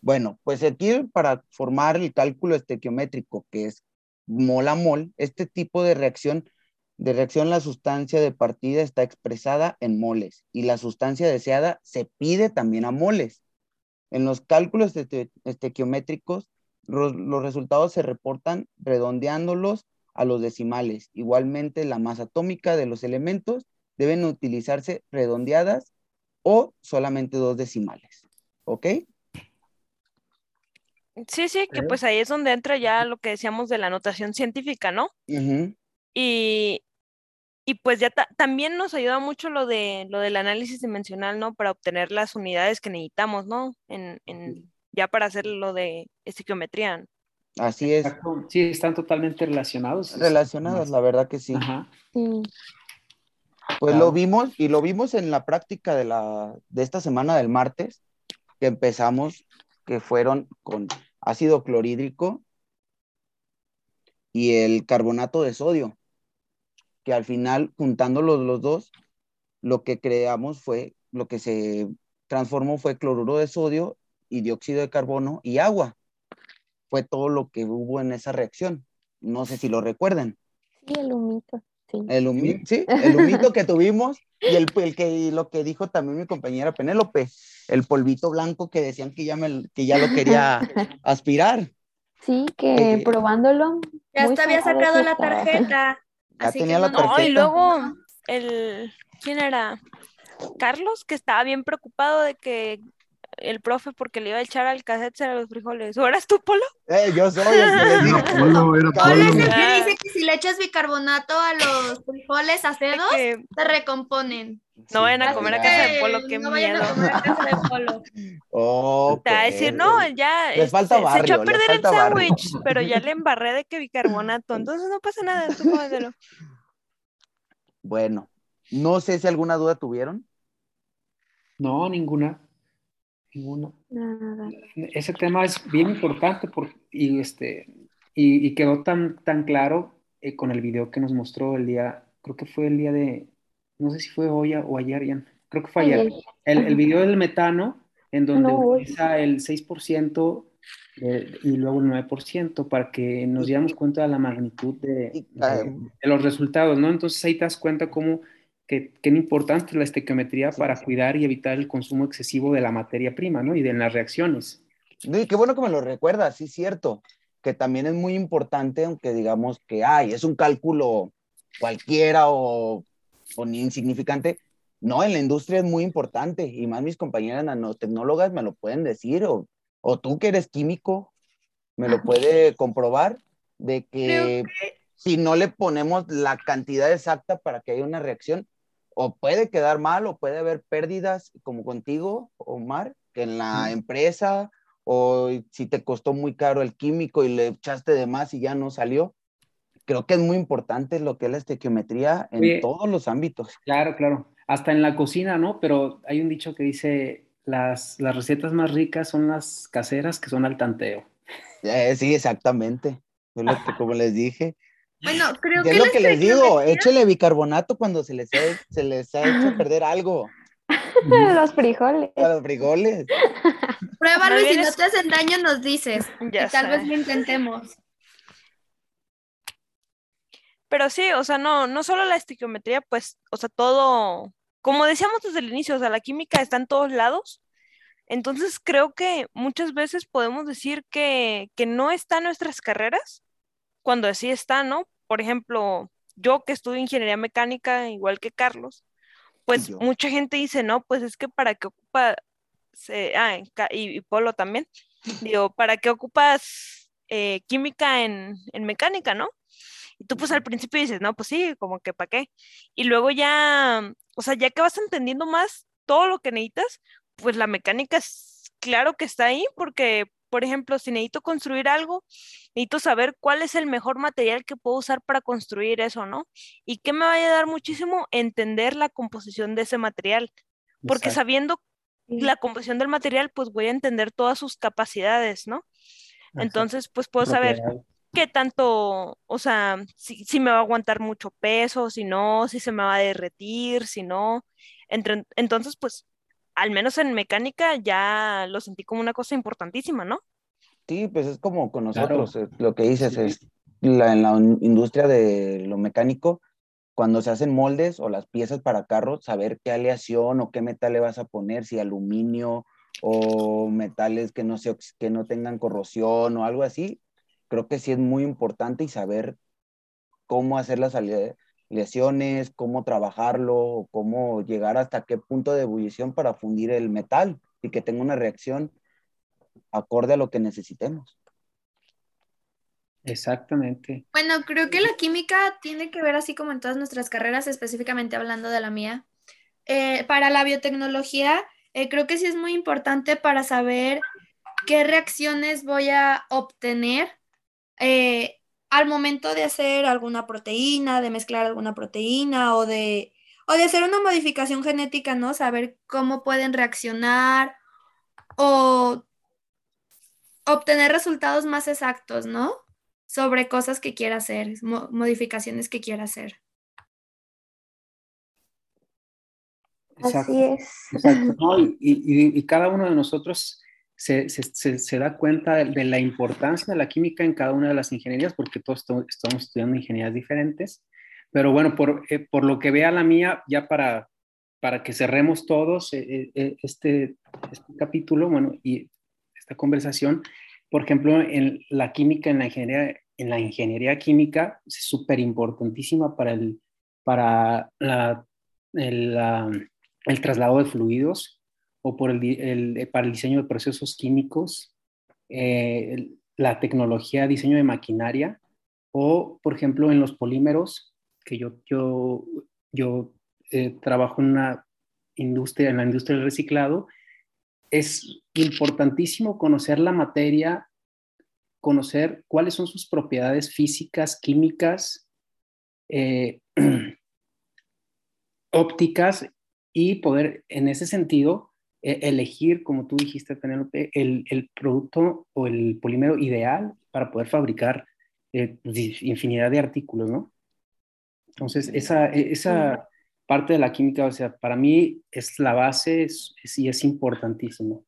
Bueno, pues aquí para formar el cálculo estequiométrico, que es mol a mol, este tipo de reacción, de reacción la sustancia de partida está expresada en moles y la sustancia deseada se pide también a moles. En los cálculos este- estequiométricos, los resultados se reportan redondeándolos a los decimales. Igualmente, la masa atómica de los elementos deben utilizarse redondeadas o solamente dos decimales. ¿Ok? Sí, sí, que pues ahí es donde entra ya lo que decíamos de la notación científica, ¿no? Y, y pues ya ta- también nos ayuda mucho lo de lo del análisis dimensional, ¿no? Para obtener las unidades que necesitamos, ¿no? En, en, ya para hacer lo de estequiometría. Así es. Sí, están totalmente relacionados. Relacionadas, la verdad que sí. Ajá. Sí. Pues Claro. lo vimos y lo vimos en la práctica de, la, de esta semana del martes, que empezamos, que fueron con ácido clorhídrico y el carbonato de sodio, que al final, juntando los, dos, lo que creamos fue, lo que se transformó fue cloruro de sodio y dióxido de carbono y agua. Fue todo lo que hubo en esa reacción. No sé si lo recuerdan. Sí, el humito. Sí. El, sí, el humito que tuvimos y el, el, que, lo que dijo también mi compañera Penélope, el polvito blanco que decían que ya, me, que ya lo quería aspirar. Sí, que eh, probándolo. Ya hasta había sacado la tarjeta. Ya tenía la tarjeta. No, y luego el, ¿quién era? Carlos, que estaba bien preocupado de que el profe porque le iba a echar al cassette a los frijoles. ¿O eras tú, Polo? Eh, yo soy el que le digo. Polo, era Polo. es el que dice que si le echas bicarbonato a los frijoles acedos, que... se recomponen. No vayan a comer a casa de Polo, qué no miedo. Vayan a comer a casa de Polo. oh, Te va a decir, no, ya les falta se, barrio, se echó a perder el sándwich, pero ya le embarré de que bicarbonato, entonces no pasa nada, tú cómetelo. Bueno, no sé si alguna duda tuvieron. No, ninguna. Ninguna. Nada. Ese tema es bien importante por, y, este, y, y quedó tan, tan claro eh, con el video que nos mostró el día, creo que fue el día de, no sé si fue hoy o ayer, Ian, creo que fue ayer. El, el video del metano, en donde No, utiliza el 6% de- y luego el 9% para que nos diéramos cuenta de la magnitud de, de los resultados, ¿no? Entonces ahí te das cuenta cómo que, que es importante la estequiometría para cuidar y evitar el consumo excesivo de la materia prima, ¿no? Y de las reacciones. No, y qué bueno que me lo recuerdas, sí, cierto, que también es muy importante, aunque digamos que, ay, es un cálculo cualquiera o, o ni insignificante. No, en la industria es muy importante, y más mis compañeras nanotecnólogas me lo pueden decir, o, o tú que eres químico, me lo puede comprobar, de que, si no le ponemos la cantidad exacta para que haya una reacción, o puede quedar mal, o puede haber pérdidas, como contigo, Omar, que en la empresa, o si te costó muy caro el químico y le echaste de más y ya no salió. Creo que es muy importante lo que es la estequiometría en Oye. todos los ámbitos. Claro, claro. Hasta en la cocina, ¿no? Pero hay un dicho que dice, las, las recetas más ricas son las caseras que son al tanteo. Eh, sí, exactamente. Como les dije. Bueno, creo Y es que lo que les digo, échele bicarbonato cuando se les ha, se les ha hecho perder algo. Los frijoles. A los frijoles. Pruébalo y si no te hacen daño nos dices. Ya y tal sé. vez lo intentemos. Pero sí, o sea, no, no solo la estequiometría, pues, o sea, todo, como decíamos desde el inicio, o sea, la química está en todos lados. Entonces creo que muchas veces podemos decir que, que no está en nuestras carreras, cuando así está, ¿no? Por ejemplo, yo que estudio ingeniería mecánica, igual que Carlos, pues yo. mucha gente dice, no, pues es que para qué ocupa, se- ah, en ca- y, y Polo también, digo, ¿para qué ocupas eh, química en, en mecánica, no? Y tú pues al principio dices, no, pues sí, como que para qué. Y luego ya, o sea, ya que vas entendiendo más todo lo que necesitas, pues la mecánica es claro que está ahí porque, por ejemplo, si necesito construir algo, necesito saber cuál es el mejor material que puedo usar para construir eso, ¿no? Y que me va a ayudar muchísimo entender la composición de ese material, porque Exacto. sabiendo la composición del material, pues voy a entender todas sus capacidades, ¿no? Ajá. Entonces, pues puedo saber qué tanto, o sea, si, si me va a aguantar mucho peso, si no, si se me va a derretir, si no. Entre- entonces, pues, al menos en mecánica ya lo sentí como una cosa importantísima, ¿no? Sí, pues es como con nosotros, eh, lo que dices Sí. es la, en la industria de lo mecánico, cuando se hacen moldes o las piezas para carros, saber qué aleación o qué metal le vas a poner, si aluminio o metales que no, se, que no tengan corrosión o algo así, creo que sí es muy importante y saber cómo hacer las aleaciones, cómo trabajarlo, cómo llegar hasta qué punto de ebullición para fundir el metal y que tenga una reacción acorde a lo que necesitemos. Exactamente. Bueno, creo que la química tiene que ver así como en todas nuestras carreras, específicamente hablando de la mía. Eh, para la biotecnología, eh, creo que sí es muy importante para saber qué reacciones voy a obtener eh, al momento de hacer alguna proteína, de mezclar alguna proteína o de, o de hacer una modificación genética, ¿no? Saber cómo pueden reaccionar o obtener resultados más exactos, ¿no? sobre cosas que quiera hacer, modificaciones que quiera hacer. Así es. y, cada uno de nosotros se, da cuenta de, la importancia de la química en cada una de las ingenierías, porque todos estamos estudiando ingenierías diferentes. Pero bueno, por, eh, por lo que vea la mía, ya para, para que cerremos todos eh, eh, este, este capítulo, bueno, y esta conversación, por ejemplo, en la química, en la ingeniería, en la ingeniería química, es súper importantísima para el, para la, el, el traslado de fluidos o por el, para el diseño de procesos químicos, eh, la tecnología, diseño de maquinaria, o por ejemplo en los polímeros, que yo, yo, yo eh, trabajo en una industria, en la industria del reciclado, es importantísimo conocer la materia, conocer cuáles son sus propiedades físicas, químicas, eh, ópticas y poder en ese sentido elegir, como tú dijiste, Penélope, el, el producto o el polímero ideal para poder fabricar eh, pues, infinidad de artículos, ¿no? Entonces, esa, e, esa parte de la química, o sea, para mí es la base y es importantísimo.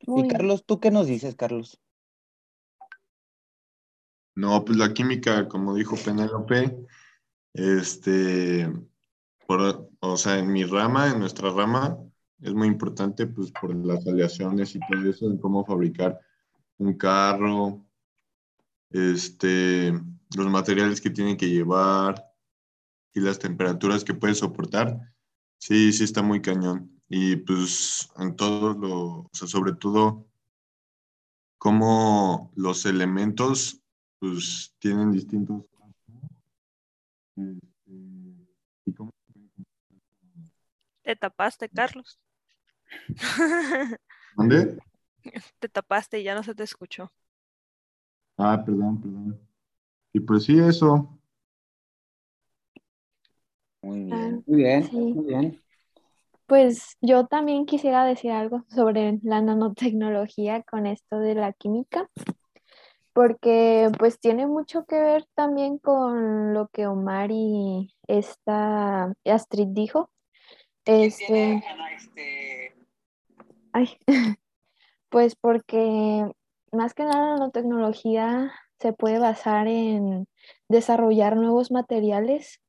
y Carlos, ¿tú qué nos dices, Carlos? No, pues la química, como dijo Penélope, este, o sea, en mi rama, en nuestra rama, es muy importante pues por las aleaciones y todo eso, en cómo fabricar un carro, este, los materiales que tienen que llevar y las temperaturas que puede soportar. Sí, sí está muy cañón. Y pues en todo lo, o sea, sobre todo, cómo los elementos pues tienen distintos... Este, y cómo te tapaste, Carlos. ¿Dónde? Te tapaste y ya no se te escuchó. Ah, perdón, perdón. Y pues sí, eso. Muy bien. Ah, muy bien, muy bien. Pues yo también quisiera decir algo sobre la nanotecnología con esto de la química, porque pues tiene mucho que ver también con lo que Omar y esta Astrid dijo, este, este, Ay, pues porque más que nada la nanotecnología se puede basar en desarrollar nuevos materiales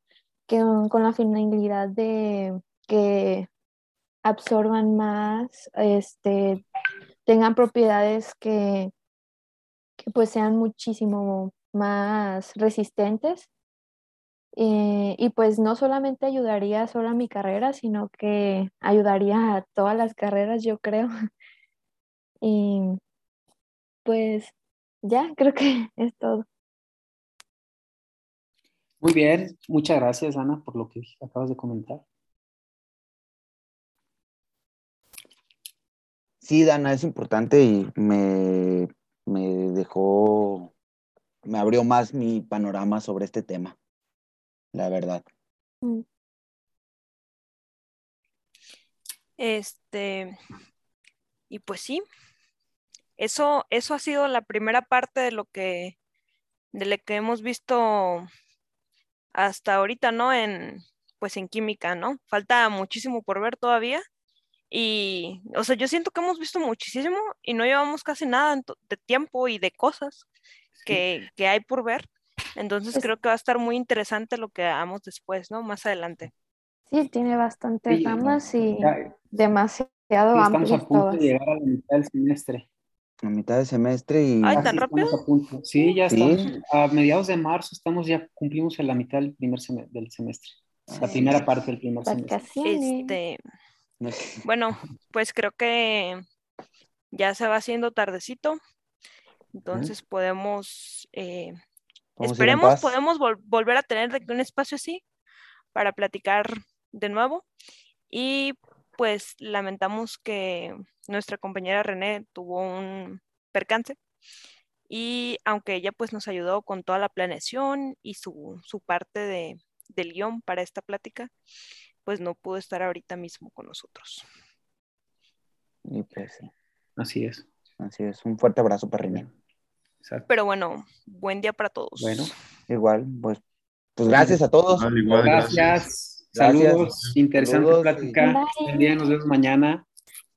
que, con la finalidad de que absorban más, este, tengan propiedades que, que pues sean muchísimo más resistentes eh, y pues no solamente ayudaría solo a mi carrera, sino que ayudaría a todas las carreras, yo creo. y pues ya, creo que es todo. Muy bien, muchas gracias Ana por lo que acabas de comentar. Sí, Dana, es importante y me, me dejó, me abrió más mi panorama sobre este tema la verdad. Mm. Este, y pues sí, eso, eso ha sido la primera parte de lo que, de lo que hemos visto hasta ahorita, ¿no? En, pues en química, ¿no? Falta muchísimo por ver todavía. Y, o sea, yo siento que hemos visto muchísimo y no llevamos casi nada de tiempo y de cosas que, que hay por ver. Entonces creo que va a estar muy interesante lo que hagamos después, ¿no? Más adelante. Sí, tiene bastantes ramas y demasiado amplias Estamos a punto de llegar a la mitad del semestre. A mitad del semestre y... Ay, ¿tan rápido? Sí, ya estamos. A mediados de marzo estamos ya, cumplimos en la mitad del primer del semestre. La primera parte del primer semestre. Este, bueno, pues creo que ya se va haciendo tardecito. Entonces podemos eh, Esperemos podemos volver a tener un espacio así para platicar de nuevo. Y pues lamentamos que nuestra compañera René tuvo un percance. Y aunque ella pues nos ayudó con toda la planeación y su, parte de, del guion para esta plática, pues no pudo estar ahorita mismo con nosotros. Y pues sí. Así es. Así es. Un fuerte abrazo para René. Pero bueno, buen día para todos. Bueno, igual, pues, pues gracias a todos. gracias. Saludos, interesante plática. Buen día, nos vemos mañana.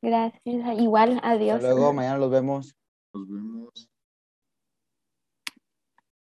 Gracias, igual, adiós. luego, mañana los vemos. Nos vemos.